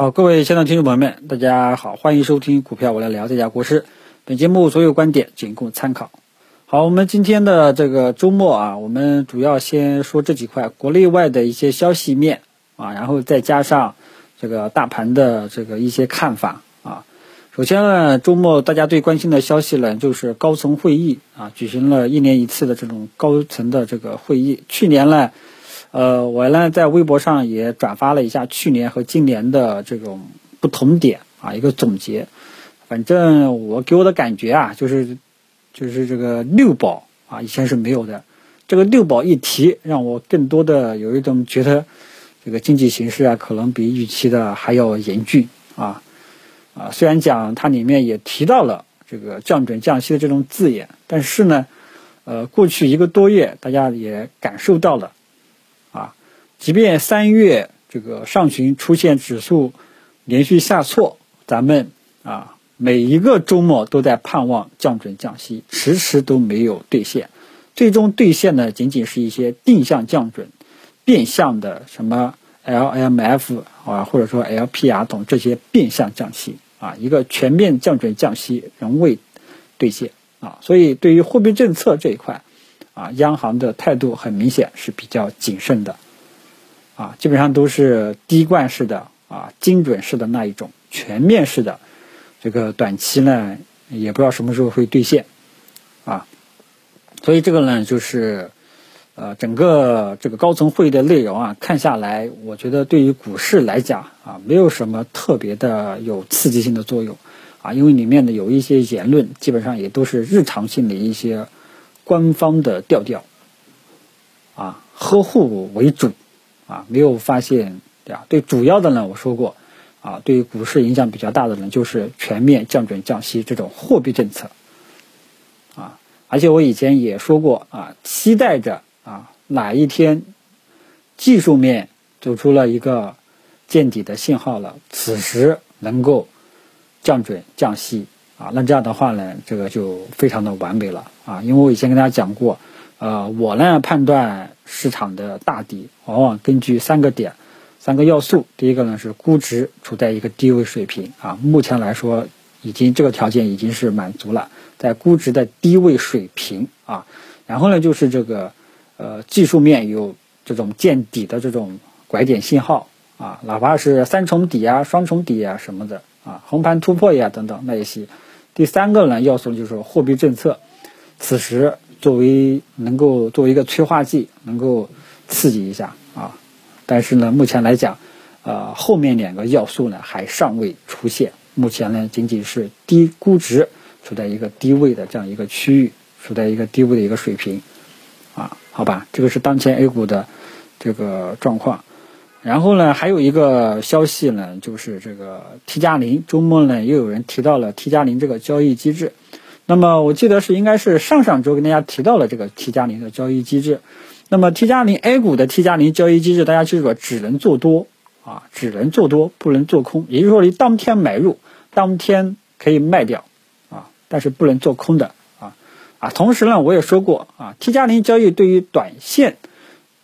好，各位现场听众朋友们，大家好，欢迎收听股票我来聊这家国师。本节目所有观点仅供参考。好，我们今天的这个周末啊，我们主要先说这几块国内外的一些消息面啊，然后再加上这个大盘的这个一些看法啊。首先呢，周末大家最关心的消息呢，就是高层会议啊，举行了一年一次的这种高层的这个会议。去年呢，呃，我呢在微博上也转发了一下去年和今年的这种不同点啊，一个总结。反正我给我的感觉啊，就是。就是这个六保啊，以前是没有的。这个六保一提，让我更多的有一种觉得，这个经济形势啊，可能比预期的还要严峻啊啊。虽然讲它里面也提到了这个降准降息的这种字眼，但是呢，呃，过去一个多月，大家也感受到了，即便三月这个上旬出现指数连续下挫，咱们啊。每一个周末都在盼望降准降息，迟迟都没有兑现。最终兑现的仅仅是一些定向降准、变相的什么 LMF 啊，或者说 LPR 等这些变相降息啊，一个全面降准降息仍未兑现啊。所以对于货币政策这一块啊，央行的态度很明显是比较谨慎的啊，基本上都是滴灌式的啊，精准式的那一种，全面式的。这个短期呢，也不知道什么时候会兑现，啊，所以这个呢，就是，呃，整个这个高层会议的内容啊，看下来，我觉得对于股市来讲啊，没有什么特别的有刺激性的作用，啊，因为里面的有一些言论，基本上也都是日常性的一些官方的调调，啊，呵护为主，啊，没有发现，对吧？对主要的呢，我说过。啊，对于股市影响比较大的呢，就是全面降准降息这种货币政策，啊，而且我以前也说过啊，期待着啊哪一天技术面走出了一个见底的信号了，此时能够降准降息啊，那这样的话呢，这个就非常的完美了啊，因为我以前跟大家讲过，呃，我呢判断市场的大底往往根据三个点。三个要素，第一个呢是估值处在一个低位水平啊，目前来说已经这个条件已经是满足了，在估值的低位水平啊，然后呢就是这个呃技术面有这种见底的这种拐点信号啊，哪怕是三重底啊、双重底啊什么的啊，横盘突破呀等等那一些。第三个呢要素就是货币政策，此时作为能够作为一个催化剂，能够刺激一下啊。但是呢，目前来讲，呃，后面两个要素呢还尚未出现。目前呢，仅仅是低估值，处在一个低位的这样一个区域，处在一个低位的一个水平，啊，好吧，这个是当前 A 股的这个状况。然后呢，还有一个消息呢，就是这个 T 加零，周末呢又有人提到了 T 加零这个交易机制。那么我记得是应该是上上周跟大家提到了这个 T 加零的交易机制。那么 T 加零 A 股的 T 加零交易机制，大家记住了，只能做多啊，只能做多，不能做空。也就是说，你当天买入，当天可以卖掉啊，但是不能做空的啊啊。同时呢，我也说过啊，T 加零交易对于短线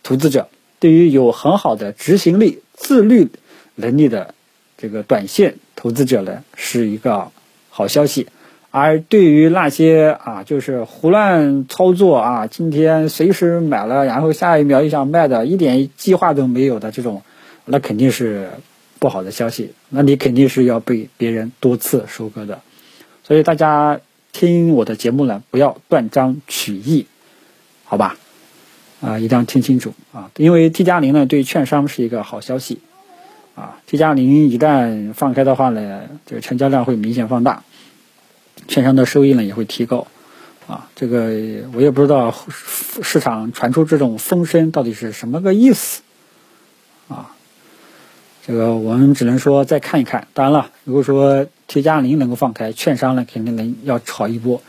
投资者，对于有很好的执行力、自律能力的这个短线投资者呢，是一个好消息。而对于那些啊，就是胡乱操作啊，今天随时买了，然后下一秒又想卖的，一点计划都没有的这种，那肯定是不好的消息。那你肯定是要被别人多次收割的。所以大家听我的节目呢，不要断章取义，好吧？啊，一定要听清楚啊，因为 T 加零呢，对券商是一个好消息啊。T 加零一旦放开的话呢，这个成交量会明显放大。券商的收益呢也会提高，啊，这个我也不知道市场传出这种风声到底是什么个意思，啊，这个我们只能说再看一看。当然了，如果说 T 加零能够放开，券商呢肯定能要炒一波，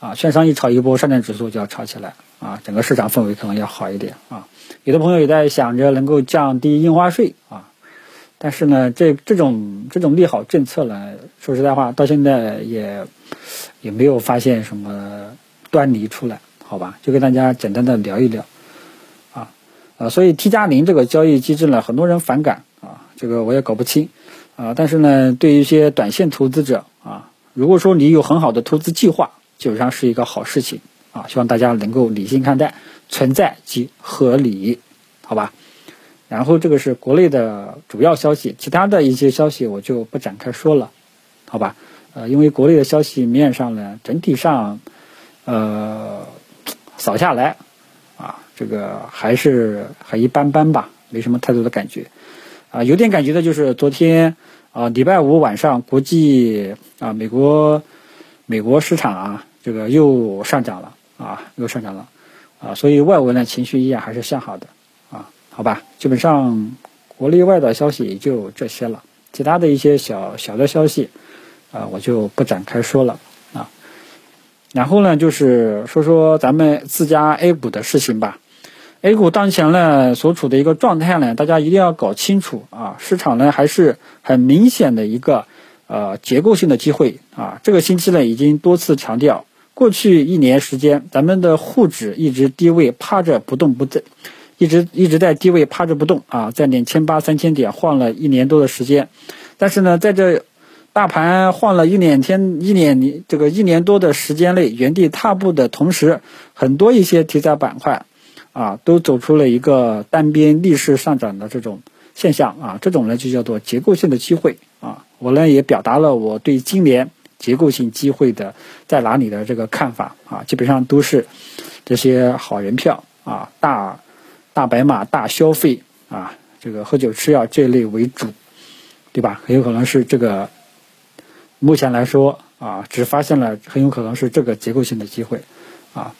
啊，券商一炒一波，上证指数就要炒起来，啊，整个市场氛围可能要好一点，啊，有的朋友也在想着能够降低印花税，啊。但是呢，这这种这种利好政策呢，说实在话，到现在也也没有发现什么端倪出来，好吧？就跟大家简单的聊一聊，啊啊，所以 T 加零这个交易机制呢，很多人反感啊，这个我也搞不清，啊，但是呢，对于一些短线投资者啊，如果说你有很好的投资计划，基本上是一个好事情啊，希望大家能够理性看待，存在即合理，好吧？然后这个是国内的主要消息，其他的一些消息我就不展开说了，好吧？呃，因为国内的消息面上呢，整体上，呃，扫下来，啊，这个还是还一般般吧，没什么太多的感觉，啊，有点感觉的就是昨天啊，礼拜五晚上国际啊，美国美国市场啊，这个又上涨了啊，又上涨了。啊，所以外围呢情绪依然还是向好的，好吧，基本上国内外的消息也就这些了，其他的一些小小的消息。啊，我就不展开说了啊。然后呢，就是说说咱们自家 A 股的事情吧。A 股当前呢所处的一个状态呢，大家一定要搞清楚啊。市场呢还是很明显的一个呃结构性的机会啊。这个星期呢已经多次强调，过去一年时间，咱们的沪指一直低位趴着不动不动，一直一直在低位趴着不动啊，在两千八三千点晃了一年多的时间，但是呢，在这。大盘晃了一两天，一年这个一年多的时间内原地踏步的同时，很多一些题材板块，啊，都走出了一个单边逆势上涨的这种现象啊，这种呢就叫做结构性的机会啊。我呢也表达了我对今年结构性机会的在哪里的这个看法啊，基本上都是这些好人票啊，大大白马、大消费啊，这个喝酒吃药这类为主，对吧？很有可能是这个。目前来说啊，只发现了很有可能是这个结构性的机会，啊，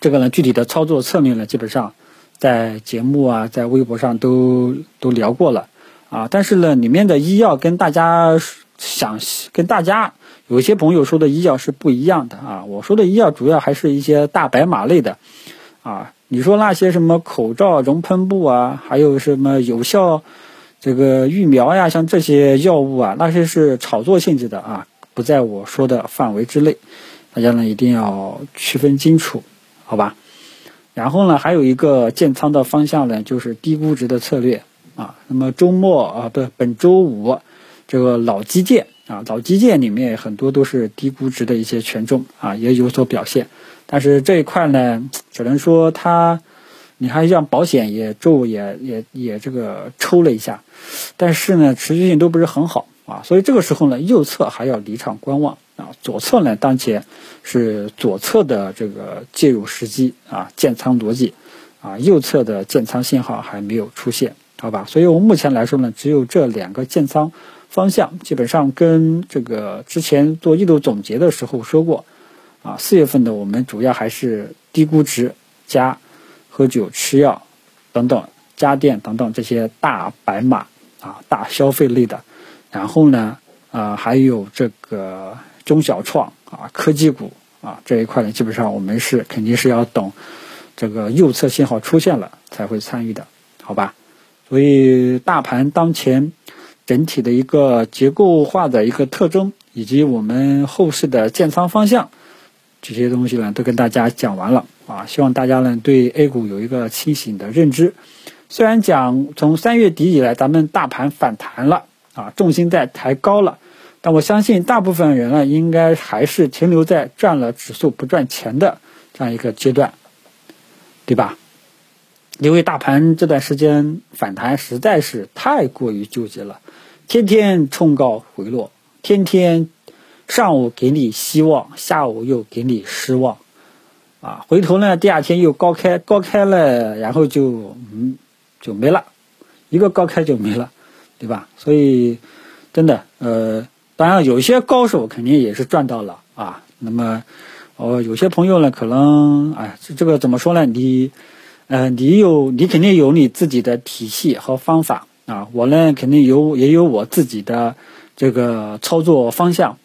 这个呢具体的操作策略呢，基本上在节目啊，在微博上都都聊过了，啊，但是呢里面的医药跟大家想跟大家有些朋友说的医药是不一样的啊，我说的医药主要还是一些大白马类的，啊，你说那些什么口罩、熔喷布啊，还有什么有效。这个疫苗呀，像这些药物啊，那些是炒作性质的啊，不在我说的范围之内，大家呢一定要区分清楚，好吧？然后呢，还有一个建仓的方向呢，就是低估值的策略啊。那么周末啊，不，本周五，这个老基建啊，老基建里面很多都是低估值的一些权重啊，也有所表现。但是这一块呢，只能说它。你还像保险也周也也也这个抽了一下，但是呢持续性都不是很好啊，所以这个时候呢右侧还要离场观望啊，左侧呢当前是左侧的这个介入时机啊，建仓逻辑啊，右侧的建仓信号还没有出现，好吧？所以我目前来说呢，只有这两个建仓方向，基本上跟这个之前做一度总结的时候说过啊，四月份的我们主要还是低估值加。喝酒、吃药等等，家电等等这些大白马啊，大消费类的。然后呢，啊，还有这个中小创啊，科技股啊这一块呢，基本上我们是肯定是要等这个右侧信号出现了才会参与的，好吧？所以大盘当前整体的一个结构化的一个特征，以及我们后市的建仓方向。这些东西呢，都跟大家讲完了啊，希望大家呢对 A 股有一个清醒的认知。虽然讲从三月底以来，咱们大盘反弹了啊，重心在抬高了，但我相信大部分人呢，应该还是停留在赚了指数不赚钱的这样一个阶段，对吧？因为大盘这段时间反弹实在是太过于纠结了，天天冲高回落，天天。上午给你希望，下午又给你失望，啊，回头呢，第二天又高开，高开了，然后就嗯就没了，一个高开就没了，对吧？所以真的，呃，当然有些高手肯定也是赚到了啊。那么，哦，有些朋友呢，可能哎，这个怎么说呢？你，呃，你有你肯定有你自己的体系和方法啊。我呢，肯定有也有我自己的这个操作方向。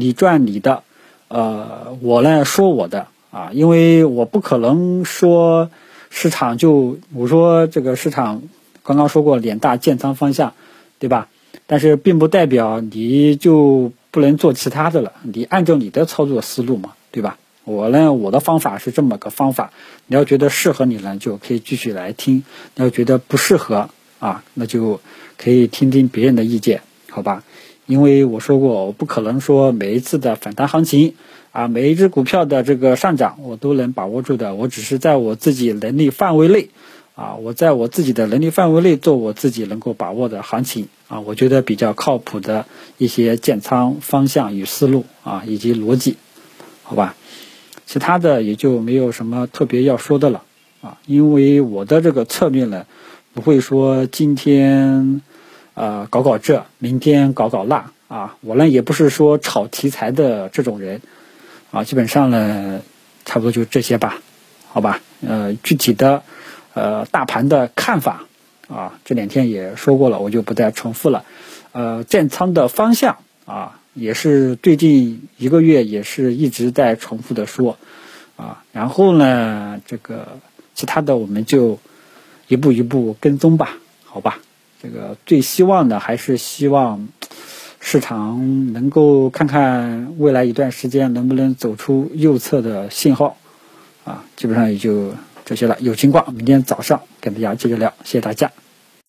你赚你的，呃，我呢说我的啊，因为我不可能说市场就我说这个市场刚刚说过脸大建仓方向，对吧？但是并不代表你就不能做其他的了，你按照你的操作思路嘛，对吧？我呢我的方法是这么个方法，你要觉得适合你呢，就可以继续来听；你要觉得不适合啊，那就可以听听别人的意见，好吧？因为我说过，我不可能说每一次的反弹行情啊，每一只股票的这个上涨我都能把握住的，我只是在我自己能力范围内啊，我在我自己的能力范围内做我自己能够把握的行情啊，我觉得比较靠谱的一些建仓方向与思路啊，以及逻辑，好吧？其他的也就没有什么特别要说的了啊，因为我的这个策略呢，不会说今天。呃，搞搞这，明天搞搞那啊！我呢也不是说炒题材的这种人啊，基本上呢，差不多就这些吧，好吧？呃，具体的呃大盘的看法啊，这两天也说过了，我就不再重复了。呃，建仓的方向啊，也是最近一个月也是一直在重复的说啊。然后呢，这个其他的我们就一步一步跟踪吧，好吧？这个最希望的还是希望市场能够看看未来一段时间能不能走出右侧的信号，啊，基本上也就这些了。有情况明天早上跟大家接着聊，谢谢大家。